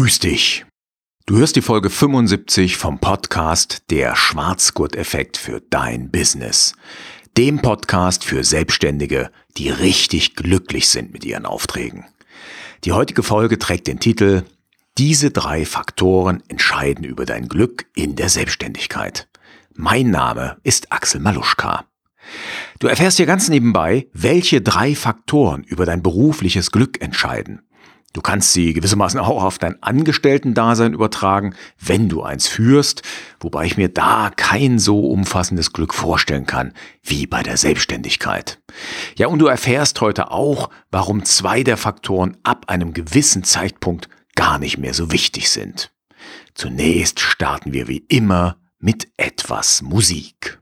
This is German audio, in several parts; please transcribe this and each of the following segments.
Grüß dich. Du hörst die Folge 75 vom Podcast Der Schwarzgurt-Effekt für dein Business. Dem Podcast für Selbstständige, die richtig glücklich sind mit ihren Aufträgen. Die heutige Folge trägt den Titel Diese drei Faktoren entscheiden über dein Glück in der Selbstständigkeit. Mein Name ist Axel Maluschka. Du erfährst hier ganz nebenbei, welche drei Faktoren über dein berufliches Glück entscheiden. Du kannst sie gewissermaßen auch auf dein Angestellten-Dasein übertragen, wenn du eins führst, wobei ich mir da kein so umfassendes Glück vorstellen kann wie bei der Selbstständigkeit. Ja, und du erfährst heute auch, warum zwei der Faktoren ab einem gewissen Zeitpunkt gar nicht mehr so wichtig sind. Zunächst starten wir wie immer mit etwas Musik.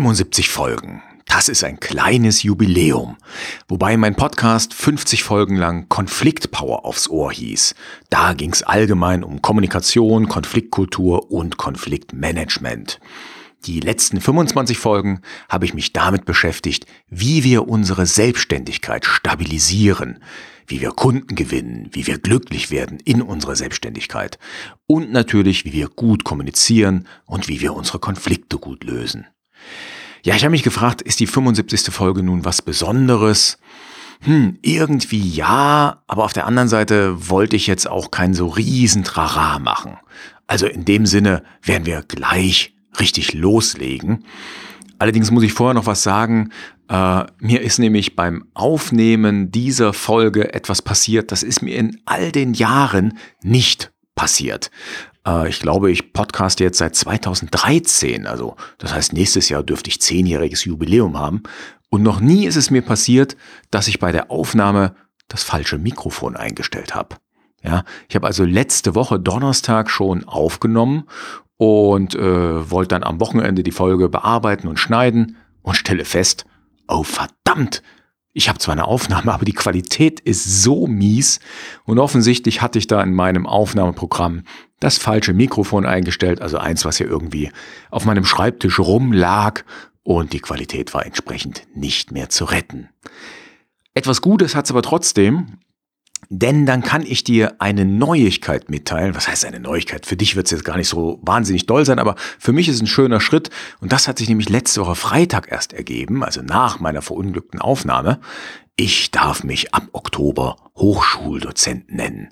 »75 Folgen. Das ist ein kleines Jubiläum. Wobei mein Podcast 50 Folgen lang Konfliktpower aufs Ohr hieß. Da ging es allgemein um Kommunikation, Konfliktkultur und Konfliktmanagement. Die letzten 25 Folgen habe ich mich damit beschäftigt, wie wir unsere Selbstständigkeit stabilisieren, wie wir Kunden gewinnen, wie wir glücklich werden in unserer Selbstständigkeit und natürlich, wie wir gut kommunizieren und wie wir unsere Konflikte gut lösen. Ja, ich habe mich gefragt, ist die 75. Folge nun was Besonderes? Hm, irgendwie ja, aber auf der anderen Seite wollte ich jetzt auch kein so riesen Trara machen. Also in dem Sinne werden wir gleich richtig loslegen. Allerdings muss ich vorher noch was sagen. Äh, mir ist nämlich beim Aufnehmen dieser Folge etwas passiert, das ist mir in all den Jahren nicht passiert. Äh, ich glaube, ich podcaste jetzt seit 2013, also das heißt, nächstes Jahr dürfte ich zehnjähriges Jubiläum haben. Und noch nie ist es mir passiert, dass ich bei der Aufnahme das falsche Mikrofon eingestellt habe. Ja, ich habe also letzte Woche Donnerstag schon aufgenommen und äh, wollte dann am Wochenende die Folge bearbeiten und schneiden und stelle fest, oh verdammt, ich habe zwar eine Aufnahme, aber die Qualität ist so mies und offensichtlich hatte ich da in meinem Aufnahmeprogramm das falsche Mikrofon eingestellt, also eins, was hier irgendwie auf meinem Schreibtisch rumlag und die Qualität war entsprechend nicht mehr zu retten. Etwas Gutes hat es aber trotzdem, denn dann kann ich dir eine Neuigkeit mitteilen. Was heißt eine Neuigkeit? Für dich wird es jetzt gar nicht so wahnsinnig doll sein, aber für mich ist es ein schöner Schritt. Und das hat sich nämlich letzte Woche Freitag erst ergeben, also nach meiner verunglückten Aufnahme. Ich darf mich ab Oktober Hochschuldozent nennen.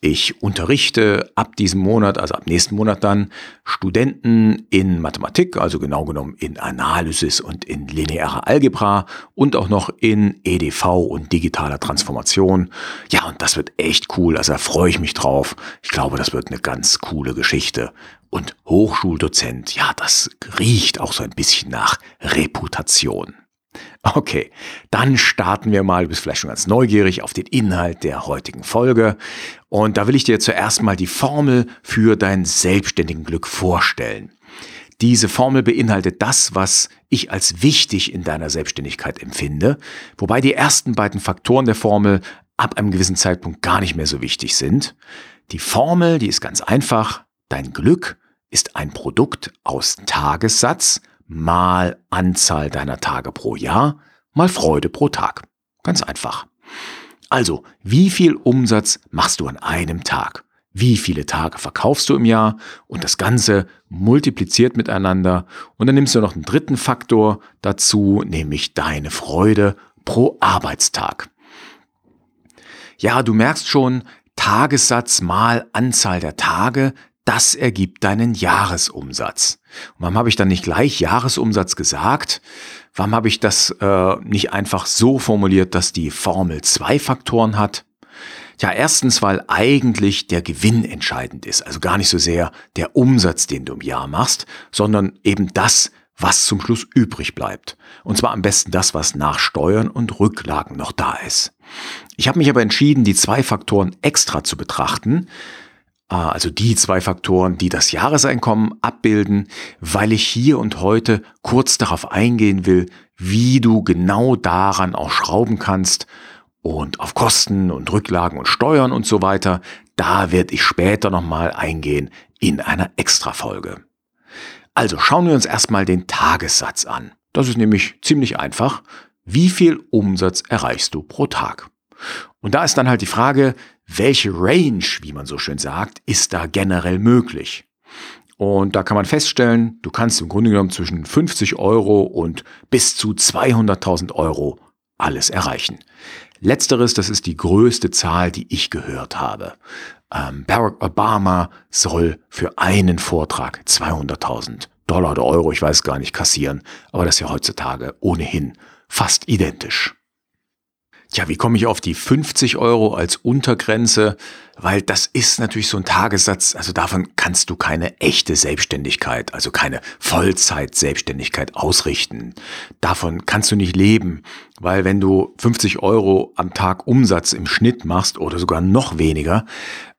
Ich unterrichte ab diesem Monat, also ab nächsten Monat dann, Studenten in Mathematik, also genau genommen in Analysis und in linearer Algebra und auch noch in EDV und digitaler Transformation. Ja, und das wird echt cool, also da freue ich mich drauf. Ich glaube, das wird eine ganz coole Geschichte. Und Hochschuldozent, ja, das riecht auch so ein bisschen nach Reputation. Okay, dann starten wir mal, du bist vielleicht schon ganz neugierig auf den Inhalt der heutigen Folge. Und da will ich dir zuerst mal die Formel für dein selbstständigen Glück vorstellen. Diese Formel beinhaltet das, was ich als wichtig in deiner Selbstständigkeit empfinde, wobei die ersten beiden Faktoren der Formel ab einem gewissen Zeitpunkt gar nicht mehr so wichtig sind. Die Formel, die ist ganz einfach. Dein Glück ist ein Produkt aus Tagessatz mal Anzahl deiner Tage pro Jahr mal Freude pro Tag. Ganz einfach. Also, wie viel Umsatz machst du an einem Tag? Wie viele Tage verkaufst du im Jahr? Und das Ganze multipliziert miteinander. Und dann nimmst du noch einen dritten Faktor dazu, nämlich deine Freude pro Arbeitstag. Ja, du merkst schon, Tagessatz mal Anzahl der Tage, das ergibt deinen Jahresumsatz. Und warum habe ich dann nicht gleich Jahresumsatz gesagt? Warum habe ich das äh, nicht einfach so formuliert, dass die Formel zwei Faktoren hat? Ja, erstens, weil eigentlich der Gewinn entscheidend ist, also gar nicht so sehr der Umsatz, den du im Jahr machst, sondern eben das, was zum Schluss übrig bleibt. Und zwar am besten das, was nach Steuern und Rücklagen noch da ist. Ich habe mich aber entschieden, die zwei Faktoren extra zu betrachten, also die zwei Faktoren, die das Jahreseinkommen abbilden, weil ich hier und heute kurz darauf eingehen will, wie du genau daran auch schrauben kannst und auf Kosten und Rücklagen und Steuern und so weiter, da werde ich später nochmal eingehen in einer Extra-Folge. Also schauen wir uns erstmal den Tagessatz an. Das ist nämlich ziemlich einfach. Wie viel Umsatz erreichst du pro Tag? Und da ist dann halt die Frage, welche Range, wie man so schön sagt, ist da generell möglich? Und da kann man feststellen, du kannst im Grunde genommen zwischen 50 Euro und bis zu 200.000 Euro alles erreichen. Letzteres, das ist die größte Zahl, die ich gehört habe. Ähm, Barack Obama soll für einen Vortrag 200.000 Dollar oder Euro, ich weiß gar nicht, kassieren, aber das ist ja heutzutage ohnehin fast identisch. Tja, wie komme ich auf die 50 Euro als Untergrenze? Weil das ist natürlich so ein Tagessatz, also davon kannst du keine echte Selbstständigkeit, also keine Vollzeit-Selbstständigkeit ausrichten. Davon kannst du nicht leben, weil wenn du 50 Euro am Tag Umsatz im Schnitt machst oder sogar noch weniger,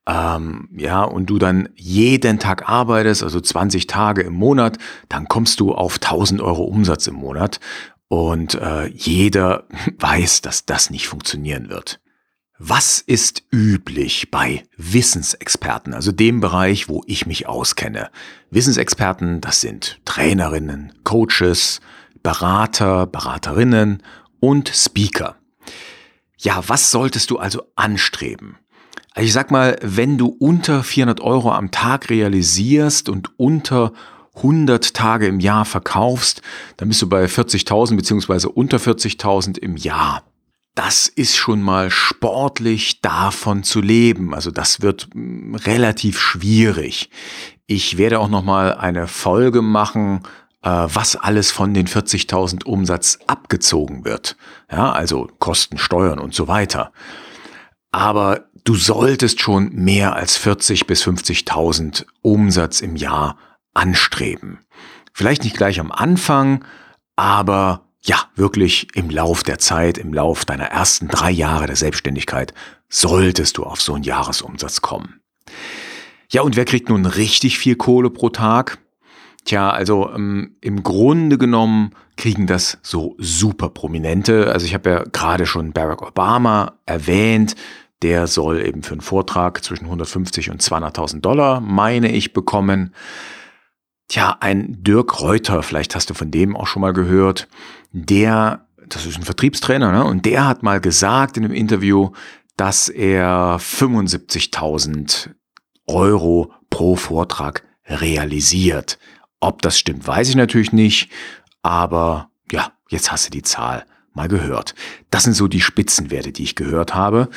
ähm, ja, und du dann jeden Tag arbeitest, also 20 Tage im Monat, dann kommst du auf 1000 Euro Umsatz im Monat. Und äh, jeder weiß, dass das nicht funktionieren wird. Was ist üblich bei Wissensexperten, also dem Bereich, wo ich mich auskenne? Wissensexperten, das sind Trainerinnen, Coaches, Berater, Beraterinnen und Speaker. Ja, was solltest du also anstreben? Also ich sag mal, wenn du unter 400 Euro am Tag realisierst und unter 100 Tage im Jahr verkaufst, dann bist du bei 40.000 beziehungsweise unter 40.000 im Jahr. Das ist schon mal sportlich davon zu leben. Also das wird mm, relativ schwierig. Ich werde auch noch mal eine Folge machen, äh, was alles von den 40.000 Umsatz abgezogen wird. Ja, also Kosten, Steuern und so weiter. Aber du solltest schon mehr als 40 bis 50.000 Umsatz im Jahr anstreben. Vielleicht nicht gleich am Anfang, aber ja, wirklich im Lauf der Zeit, im Lauf deiner ersten drei Jahre der Selbstständigkeit solltest du auf so einen Jahresumsatz kommen. Ja, und wer kriegt nun richtig viel Kohle pro Tag? Tja, also ähm, im Grunde genommen kriegen das so super Prominente. Also ich habe ja gerade schon Barack Obama erwähnt. Der soll eben für einen Vortrag zwischen 150 und 200.000 Dollar, meine ich, bekommen. Tja, ein Dirk Reuter, vielleicht hast du von dem auch schon mal gehört, der, das ist ein Vertriebstrainer, ne? und der hat mal gesagt in einem Interview, dass er 75.000 Euro pro Vortrag realisiert. Ob das stimmt, weiß ich natürlich nicht, aber ja, jetzt hast du die Zahl mal gehört. Das sind so die Spitzenwerte, die ich gehört habe.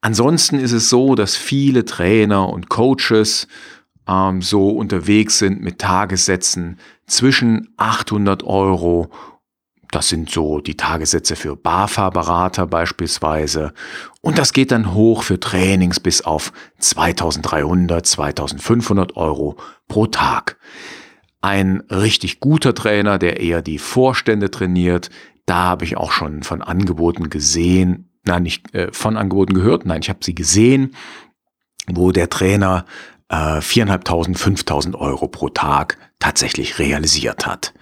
Ansonsten ist es so, dass viele Trainer und Coaches ähm, so unterwegs sind mit Tagessätzen zwischen 800 Euro das sind so die Tagessätze für BAFA-Berater beispielsweise. Und das geht dann hoch für Trainings bis auf 2300, 2500 Euro pro Tag. Ein richtig guter Trainer, der eher die Vorstände trainiert, da habe ich auch schon von Angeboten gesehen, nein, nicht äh, von Angeboten gehört, nein, ich habe sie gesehen, wo der Trainer 4.500, äh, 5.000 Euro pro Tag tatsächlich realisiert hat.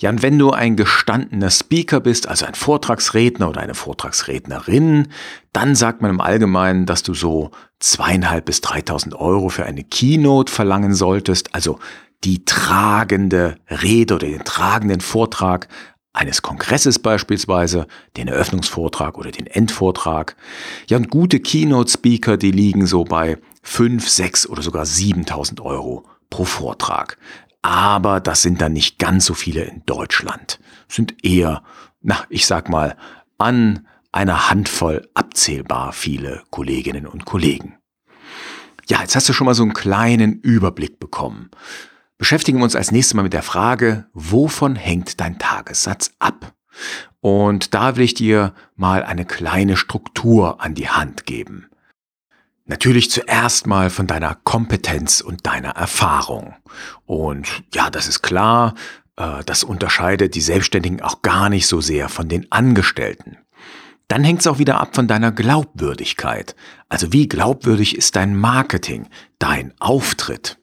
Ja, und wenn du ein gestandener Speaker bist, also ein Vortragsredner oder eine Vortragsrednerin, dann sagt man im Allgemeinen, dass du so zweieinhalb bis 3.000 Euro für eine Keynote verlangen solltest, also die tragende Rede oder den tragenden Vortrag eines Kongresses beispielsweise, den Eröffnungsvortrag oder den Endvortrag. Ja, und gute Keynote-Speaker, die liegen so bei 5, 6 oder sogar 7000 Euro pro Vortrag. Aber das sind dann nicht ganz so viele in Deutschland. Sind eher, na, ich sag mal, an einer Handvoll abzählbar viele Kolleginnen und Kollegen. Ja, jetzt hast du schon mal so einen kleinen Überblick bekommen. Beschäftigen wir uns als nächstes mal mit der Frage, wovon hängt dein Tagessatz ab? Und da will ich dir mal eine kleine Struktur an die Hand geben. Natürlich zuerst mal von deiner Kompetenz und deiner Erfahrung. Und ja, das ist klar, äh, das unterscheidet die Selbstständigen auch gar nicht so sehr von den Angestellten. Dann hängt es auch wieder ab von deiner Glaubwürdigkeit. Also wie glaubwürdig ist dein Marketing, dein Auftritt?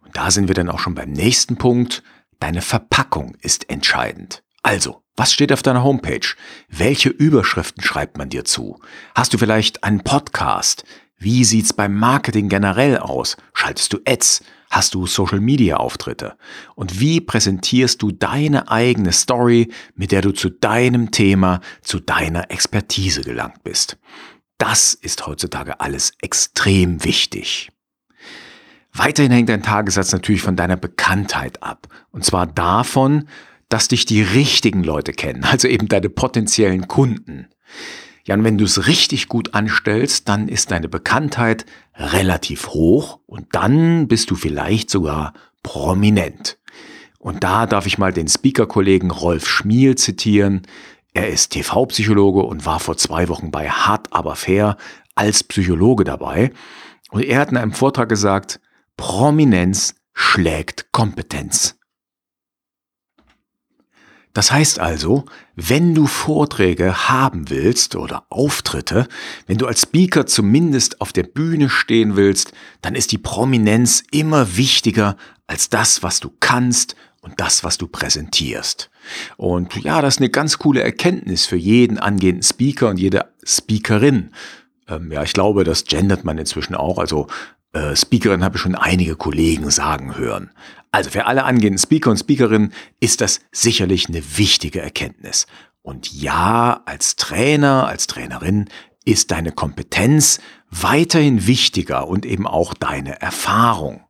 Und da sind wir dann auch schon beim nächsten Punkt. Deine Verpackung ist entscheidend. Also, was steht auf deiner Homepage? Welche Überschriften schreibt man dir zu? Hast du vielleicht einen Podcast? Wie sieht's beim Marketing generell aus? Schaltest du Ads? Hast du Social Media Auftritte? Und wie präsentierst du deine eigene Story, mit der du zu deinem Thema, zu deiner Expertise gelangt bist? Das ist heutzutage alles extrem wichtig. Weiterhin hängt dein Tagessatz natürlich von deiner Bekanntheit ab. Und zwar davon, dass dich die richtigen Leute kennen, also eben deine potenziellen Kunden. Ja, und wenn du es richtig gut anstellst, dann ist deine Bekanntheit relativ hoch und dann bist du vielleicht sogar prominent. Und da darf ich mal den Speaker-Kollegen Rolf Schmiel zitieren. Er ist TV-Psychologe und war vor zwei Wochen bei Hart aber fair als Psychologe dabei. Und er hat in einem Vortrag gesagt, Prominenz schlägt Kompetenz. Das heißt also, wenn du Vorträge haben willst oder Auftritte, wenn du als Speaker zumindest auf der Bühne stehen willst, dann ist die Prominenz immer wichtiger als das, was du kannst und das, was du präsentierst. Und ja, das ist eine ganz coole Erkenntnis für jeden angehenden Speaker und jede Speakerin. Ähm, ja, ich glaube, das gendert man inzwischen auch. Also äh, Speakerin habe ich schon einige Kollegen sagen hören. Also für alle angehenden Speaker und Speakerinnen ist das sicherlich eine wichtige Erkenntnis. Und ja, als Trainer, als Trainerin ist deine Kompetenz weiterhin wichtiger und eben auch deine Erfahrung.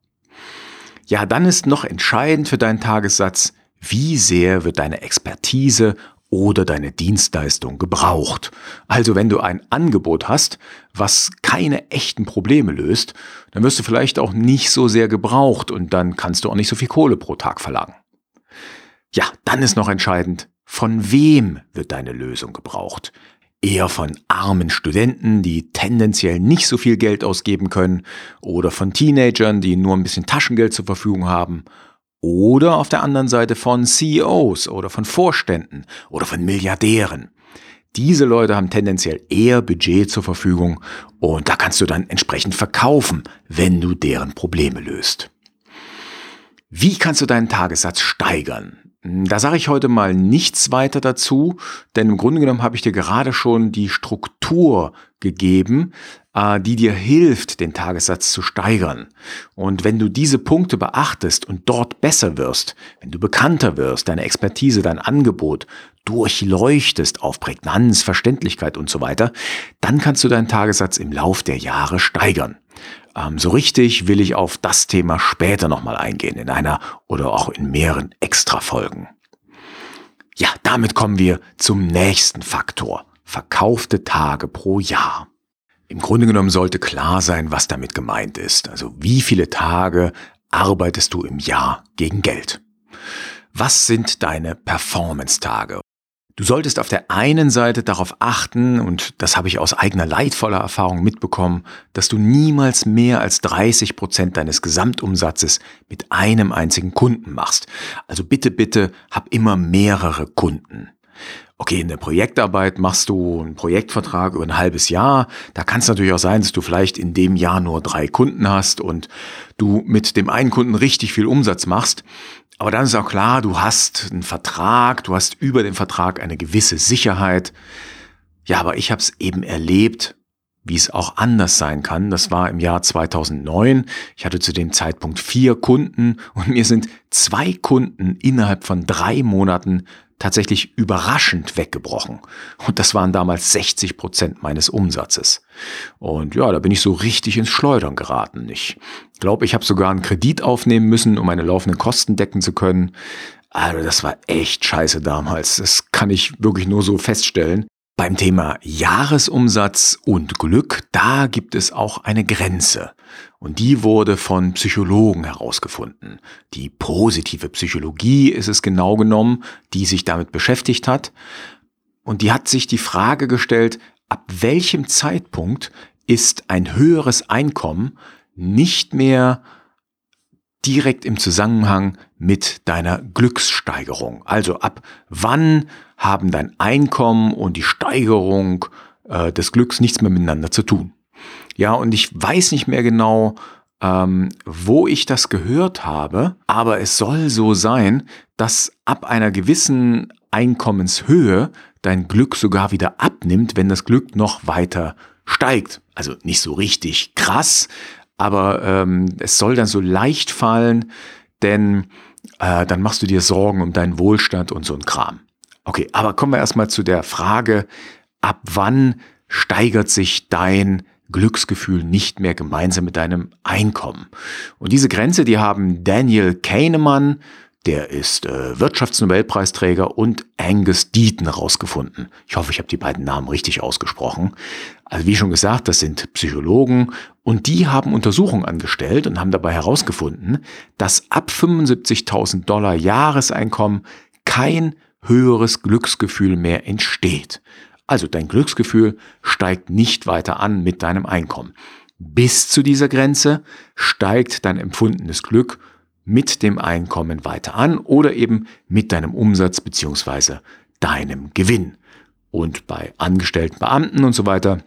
Ja, dann ist noch entscheidend für deinen Tagessatz, wie sehr wird deine Expertise oder deine Dienstleistung gebraucht. Also wenn du ein Angebot hast, was keine echten Probleme löst, dann wirst du vielleicht auch nicht so sehr gebraucht und dann kannst du auch nicht so viel Kohle pro Tag verlangen. Ja, dann ist noch entscheidend, von wem wird deine Lösung gebraucht? Eher von armen Studenten, die tendenziell nicht so viel Geld ausgeben können, oder von Teenagern, die nur ein bisschen Taschengeld zur Verfügung haben, oder auf der anderen Seite von CEOs oder von Vorständen oder von Milliardären. Diese Leute haben tendenziell eher Budget zur Verfügung und da kannst du dann entsprechend verkaufen, wenn du deren Probleme löst. Wie kannst du deinen Tagessatz steigern? Da sage ich heute mal nichts weiter dazu, denn im Grunde genommen habe ich dir gerade schon die Struktur gegeben, die dir hilft, den Tagessatz zu steigern. Und wenn du diese Punkte beachtest und dort besser wirst, wenn du bekannter wirst, deine Expertise, dein Angebot durchleuchtest auf Prägnanz, Verständlichkeit und so weiter, dann kannst du deinen Tagessatz im Lauf der Jahre steigern. Ähm, so richtig will ich auf das Thema später nochmal eingehen, in einer oder auch in mehreren Extra-Folgen. Ja, damit kommen wir zum nächsten Faktor. Verkaufte Tage pro Jahr. Im Grunde genommen sollte klar sein, was damit gemeint ist. Also wie viele Tage arbeitest du im Jahr gegen Geld? Was sind deine Performance-Tage? Du solltest auf der einen Seite darauf achten, und das habe ich aus eigener leidvoller Erfahrung mitbekommen, dass du niemals mehr als 30 Prozent deines Gesamtumsatzes mit einem einzigen Kunden machst. Also bitte, bitte, hab immer mehrere Kunden. Okay, in der Projektarbeit machst du einen Projektvertrag über ein halbes Jahr. Da kann es natürlich auch sein, dass du vielleicht in dem Jahr nur drei Kunden hast und du mit dem einen Kunden richtig viel Umsatz machst. Aber dann ist auch klar, du hast einen Vertrag, du hast über den Vertrag eine gewisse Sicherheit. Ja, aber ich habe es eben erlebt, wie es auch anders sein kann. Das war im Jahr 2009. Ich hatte zu dem Zeitpunkt vier Kunden und mir sind zwei Kunden innerhalb von drei Monaten tatsächlich überraschend weggebrochen. Und das waren damals 60 Prozent meines Umsatzes. Und ja, da bin ich so richtig ins Schleudern geraten. Ich glaube, ich habe sogar einen Kredit aufnehmen müssen, um meine laufenden Kosten decken zu können. Also das war echt scheiße damals. Das kann ich wirklich nur so feststellen. Beim Thema Jahresumsatz und Glück, da gibt es auch eine Grenze. Und die wurde von Psychologen herausgefunden. Die positive Psychologie ist es genau genommen, die sich damit beschäftigt hat. Und die hat sich die Frage gestellt, ab welchem Zeitpunkt ist ein höheres Einkommen nicht mehr direkt im Zusammenhang mit deiner Glückssteigerung. Also ab wann haben dein Einkommen und die Steigerung äh, des Glücks nichts mehr miteinander zu tun. Ja, und ich weiß nicht mehr genau, ähm, wo ich das gehört habe, aber es soll so sein, dass ab einer gewissen Einkommenshöhe dein Glück sogar wieder abnimmt, wenn das Glück noch weiter steigt. Also nicht so richtig krass, aber ähm, es soll dann so leicht fallen, denn äh, dann machst du dir Sorgen um deinen Wohlstand und so ein Kram. Okay, aber kommen wir erstmal zu der Frage, ab wann steigert sich dein Glücksgefühl nicht mehr gemeinsam mit deinem Einkommen? Und diese Grenze, die haben Daniel Kahneman, der ist äh, Wirtschaftsnobelpreisträger und Angus Deaton rausgefunden. Ich hoffe, ich habe die beiden Namen richtig ausgesprochen. Also wie schon gesagt, das sind Psychologen und die haben Untersuchungen angestellt und haben dabei herausgefunden, dass ab 75.000 Dollar Jahreseinkommen kein höheres Glücksgefühl mehr entsteht. Also dein Glücksgefühl steigt nicht weiter an mit deinem Einkommen. Bis zu dieser Grenze steigt dein empfundenes Glück mit dem Einkommen weiter an oder eben mit deinem Umsatz beziehungsweise deinem Gewinn. Und bei angestellten Beamten und so weiter,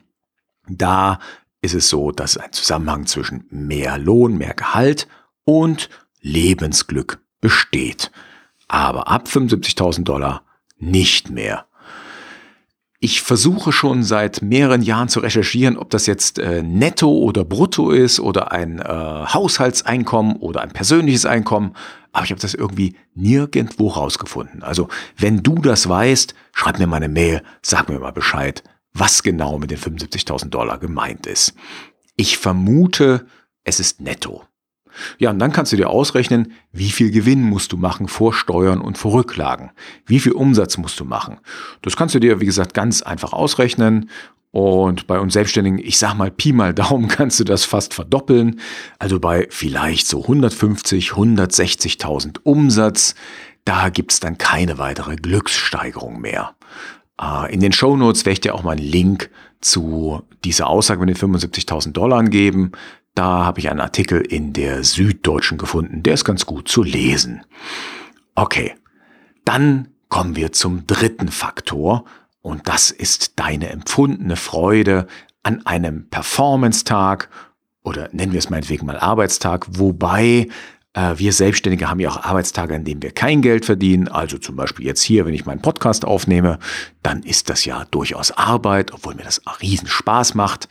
da ist es so, dass ein Zusammenhang zwischen mehr Lohn, mehr Gehalt und Lebensglück besteht aber ab 75.000 Dollar nicht mehr. Ich versuche schon seit mehreren Jahren zu recherchieren, ob das jetzt äh, netto oder brutto ist oder ein äh, Haushaltseinkommen oder ein persönliches Einkommen, aber ich habe das irgendwie nirgendwo rausgefunden. Also wenn du das weißt, schreib mir mal eine Mail, sag mir mal Bescheid, was genau mit den 75.000 Dollar gemeint ist. Ich vermute, es ist netto. Ja, und dann kannst du dir ausrechnen, wie viel Gewinn musst du machen vor Steuern und vor Rücklagen. Wie viel Umsatz musst du machen. Das kannst du dir, wie gesagt, ganz einfach ausrechnen. Und bei uns Selbstständigen, ich sag mal Pi mal Daumen, kannst du das fast verdoppeln. Also bei vielleicht so 150, 160.000 Umsatz, da gibt's dann keine weitere Glückssteigerung mehr. Äh, in den Show Notes werde ich dir auch mal einen Link zu dieser Aussage mit den 75.000 Dollar geben. Da habe ich einen Artikel in der Süddeutschen gefunden, der ist ganz gut zu lesen. Okay, dann kommen wir zum dritten Faktor und das ist deine empfundene Freude an einem Performance-Tag oder nennen wir es meinetwegen mal Arbeitstag, wobei äh, wir Selbstständige haben ja auch Arbeitstage, an denen wir kein Geld verdienen. Also zum Beispiel jetzt hier, wenn ich meinen Podcast aufnehme, dann ist das ja durchaus Arbeit, obwohl mir das riesen Spaß macht.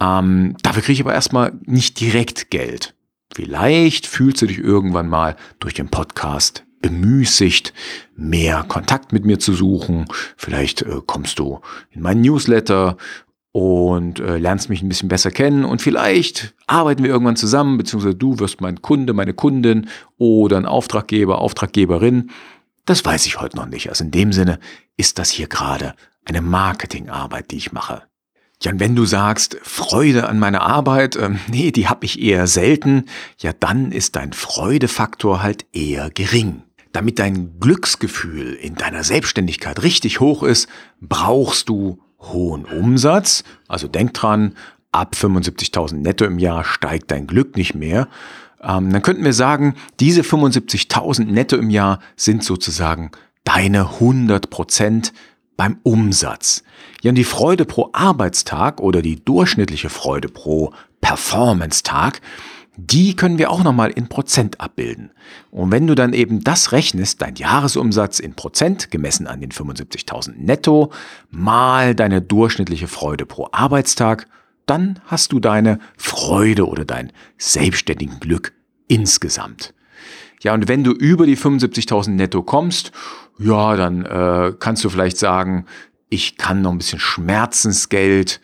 Ähm, dafür kriege ich aber erstmal nicht direkt Geld. Vielleicht fühlst du dich irgendwann mal durch den Podcast bemüßigt, mehr Kontakt mit mir zu suchen. Vielleicht äh, kommst du in meinen Newsletter und äh, lernst mich ein bisschen besser kennen und vielleicht arbeiten wir irgendwann zusammen, beziehungsweise du wirst mein Kunde, meine Kundin oder ein Auftraggeber, Auftraggeberin. Das weiß ich heute noch nicht. Also in dem Sinne ist das hier gerade eine Marketingarbeit, die ich mache. Ja, und wenn du sagst, Freude an meiner Arbeit, äh, nee, die habe ich eher selten, ja, dann ist dein Freudefaktor halt eher gering. Damit dein Glücksgefühl in deiner Selbstständigkeit richtig hoch ist, brauchst du hohen Umsatz. Also denk dran, ab 75.000 netto im Jahr steigt dein Glück nicht mehr. Ähm, dann könnten wir sagen, diese 75.000 netto im Jahr sind sozusagen deine 100 Prozent beim Umsatz. Ja, und die Freude pro Arbeitstag oder die durchschnittliche Freude pro Performance-Tag, die können wir auch nochmal in Prozent abbilden. Und wenn du dann eben das rechnest, dein Jahresumsatz in Prozent, gemessen an den 75.000 netto, mal deine durchschnittliche Freude pro Arbeitstag, dann hast du deine Freude oder dein selbstständigen Glück insgesamt. Ja, und wenn du über die 75.000 netto kommst, ja, dann äh, kannst du vielleicht sagen, ich kann noch ein bisschen Schmerzensgeld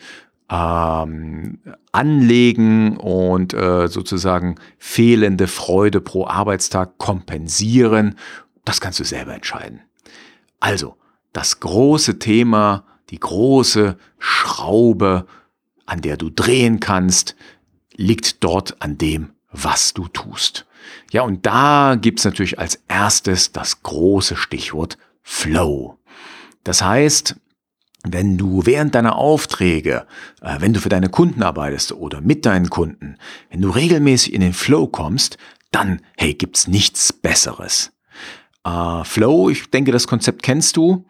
ähm, anlegen und äh, sozusagen fehlende Freude pro Arbeitstag kompensieren. Das kannst du selber entscheiden. Also, das große Thema die große Schraube, an der du drehen kannst, liegt dort an dem, was du tust. Ja, und da gibt's natürlich als erstes das große Stichwort Flow. Das heißt, wenn du während deiner Aufträge, äh, wenn du für deine Kunden arbeitest oder mit deinen Kunden, wenn du regelmäßig in den Flow kommst, dann, hey, gibt's nichts Besseres. Äh, Flow, ich denke, das Konzept kennst du.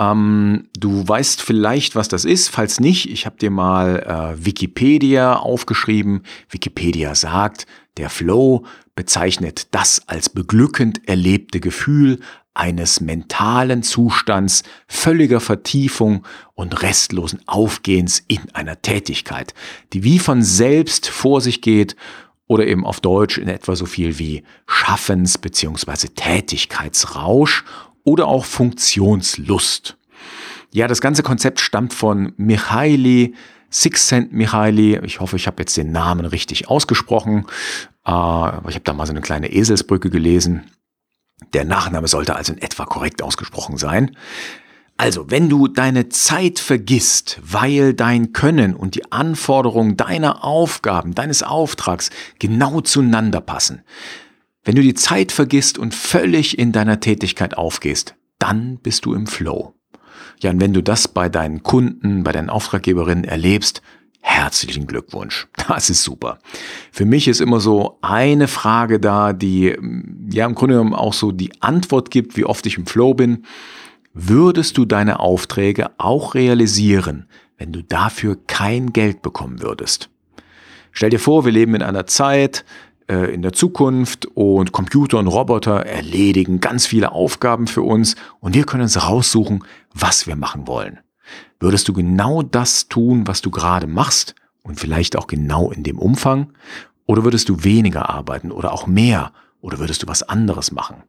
Ähm, du weißt vielleicht, was das ist. Falls nicht, ich habe dir mal äh, Wikipedia aufgeschrieben. Wikipedia sagt, der Flow bezeichnet das als beglückend erlebte Gefühl eines mentalen Zustands völliger Vertiefung und restlosen Aufgehens in einer Tätigkeit, die wie von selbst vor sich geht oder eben auf Deutsch in etwa so viel wie Schaffens- bzw. Tätigkeitsrausch oder auch Funktionslust. Ja, das ganze Konzept stammt von Michaili Csikszentmihalyi. Ich hoffe, ich habe jetzt den Namen richtig ausgesprochen. Äh, ich habe da mal so eine kleine Eselsbrücke gelesen. Der Nachname sollte also in etwa korrekt ausgesprochen sein. Also, wenn du deine Zeit vergisst, weil dein Können und die Anforderungen deiner Aufgaben, deines Auftrags genau zueinander passen, wenn du die Zeit vergisst und völlig in deiner Tätigkeit aufgehst, dann bist du im Flow. Ja, und wenn du das bei deinen Kunden, bei deinen Auftraggeberinnen erlebst, herzlichen Glückwunsch. Das ist super. Für mich ist immer so eine Frage da, die ja im Grunde genommen auch so die Antwort gibt, wie oft ich im Flow bin. Würdest du deine Aufträge auch realisieren, wenn du dafür kein Geld bekommen würdest? Stell dir vor, wir leben in einer Zeit, äh, in der Zukunft und Computer und Roboter erledigen ganz viele Aufgaben für uns und wir können uns raussuchen, was wir machen wollen. Würdest du genau das tun, was du gerade machst und vielleicht auch genau in dem Umfang? Oder würdest du weniger arbeiten oder auch mehr? Oder würdest du was anderes machen?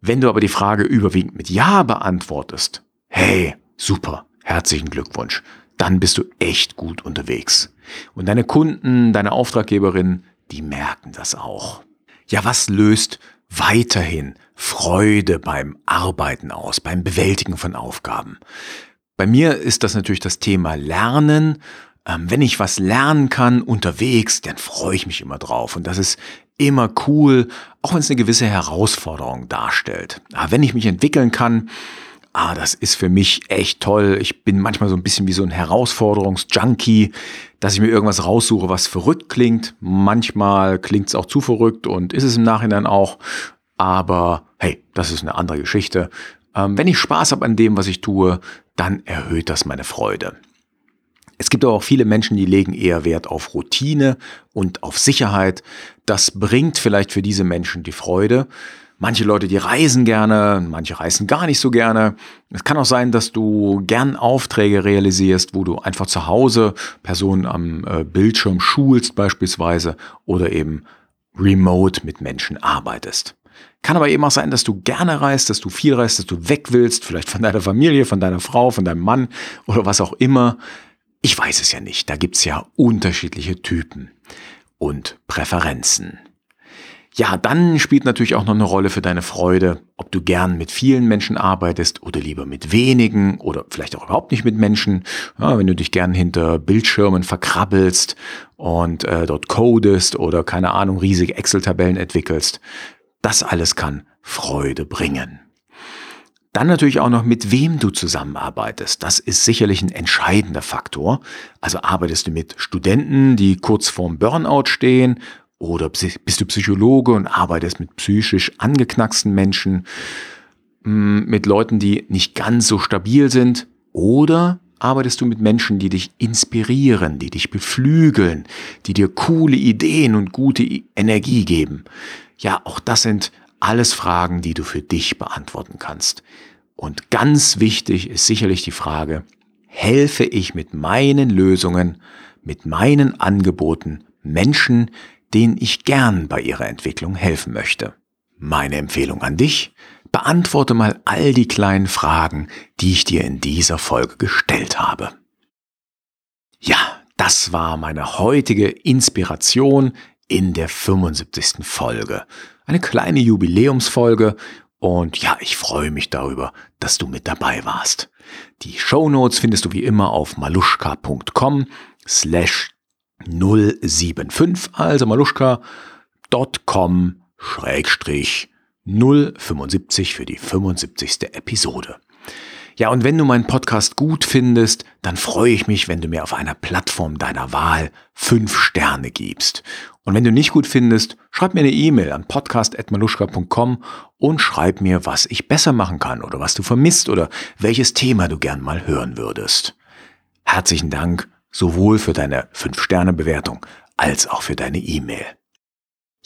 Wenn du aber die Frage überwiegend mit Ja beantwortest, hey, super, herzlichen Glückwunsch, dann bist du echt gut unterwegs. Und deine Kunden, deine Auftraggeberin, die merken das auch. Ja, was löst weiterhin Freude beim Arbeiten aus, beim Bewältigen von Aufgaben? Bei mir ist das natürlich das Thema Lernen. Ähm, wenn ich was lernen kann unterwegs, dann freue ich mich immer drauf. Und das ist immer cool, auch wenn es eine gewisse Herausforderung darstellt. Aber wenn ich mich entwickeln kann, ah, das ist für mich echt toll. Ich bin manchmal so ein bisschen wie so ein Herausforderungsjunkie, dass ich mir irgendwas raussuche, was verrückt klingt. Manchmal klingt es auch zu verrückt und ist es im Nachhinein auch. Aber hey, das ist eine andere Geschichte. Ähm, wenn ich Spaß habe an dem, was ich tue, dann erhöht das meine Freude. Es gibt aber auch viele Menschen, die legen eher Wert auf Routine und auf Sicherheit. Das bringt vielleicht für diese Menschen die Freude. Manche Leute, die reisen gerne, manche reisen gar nicht so gerne. Es kann auch sein, dass du gern Aufträge realisierst, wo du einfach zu Hause Personen am äh, Bildschirm schulst beispielsweise oder eben remote mit Menschen arbeitest. Kann aber eben auch sein, dass du gerne reist, dass du viel reist, dass du weg willst, vielleicht von deiner Familie, von deiner Frau, von deinem Mann oder was auch immer. Ich weiß es ja nicht. Da gibt's ja unterschiedliche Typen und Präferenzen. Ja, dann spielt natürlich auch noch eine Rolle für deine Freude, ob du gern mit vielen Menschen arbeitest oder lieber mit wenigen oder vielleicht auch überhaupt nicht mit Menschen. Ja, wenn du dich gern hinter Bildschirmen verkrabbelst und äh, dort codest oder keine Ahnung, riesige Excel-Tabellen entwickelst. Das alles kann Freude bringen. Dann natürlich auch noch, mit wem du zusammenarbeitest. Das ist sicherlich ein entscheidender Faktor. Also arbeitest du mit Studenten, die kurz vorm Burnout stehen, oder bist du Psychologe und arbeitest mit psychisch angeknacksten Menschen, mm, mit Leuten, die nicht ganz so stabil sind? Oder arbeitest du mit Menschen, die dich inspirieren, die dich beflügeln, die dir coole Ideen und gute Energie geben? Ja, auch das sind alles Fragen, die du für dich beantworten kannst. Und ganz wichtig ist sicherlich die Frage, helfe ich mit meinen Lösungen, mit meinen Angeboten Menschen, denen ich gern bei ihrer Entwicklung helfen möchte? Meine Empfehlung an dich, beantworte mal all die kleinen Fragen, die ich dir in dieser Folge gestellt habe. Ja, das war meine heutige Inspiration in der 75. Folge. Eine kleine Jubiläumsfolge Und ja, ich freue mich darüber, dass du mit dabei warst. Die Show Notes findest du wie immer auf maluschka.com slash 075, also maluschka.com schrägstrich 075 für die 75. Episode. Ja, und wenn du meinen Podcast gut findest, dann freue ich mich, wenn du mir auf einer Plattform deiner Wahl fünf Sterne gibst. Und wenn du nicht gut findest, schreib mir eine E-Mail an podcast.maluschka.com und schreib mir, was ich besser machen kann oder was du vermisst oder welches Thema du gern mal hören würdest. Herzlichen Dank sowohl für deine 5-Sterne-Bewertung als auch für deine E-Mail.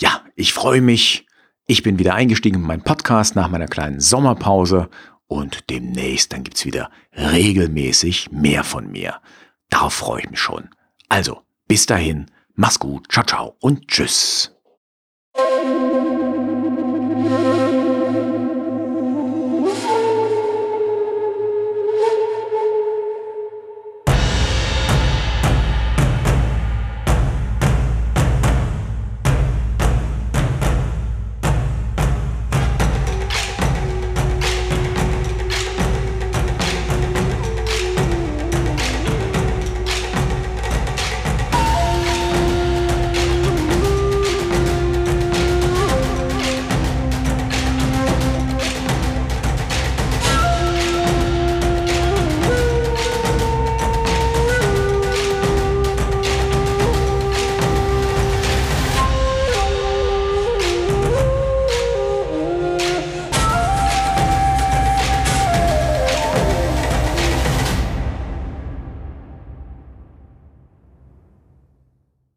Ja, ich freue mich. Ich bin wieder eingestiegen in meinen Podcast nach meiner kleinen Sommerpause und demnächst dann gibt's wieder regelmäßig mehr von mir. Darauf freue ich mich schon. Also, bis dahin, mach's gut, ciao, ciao und tschüss.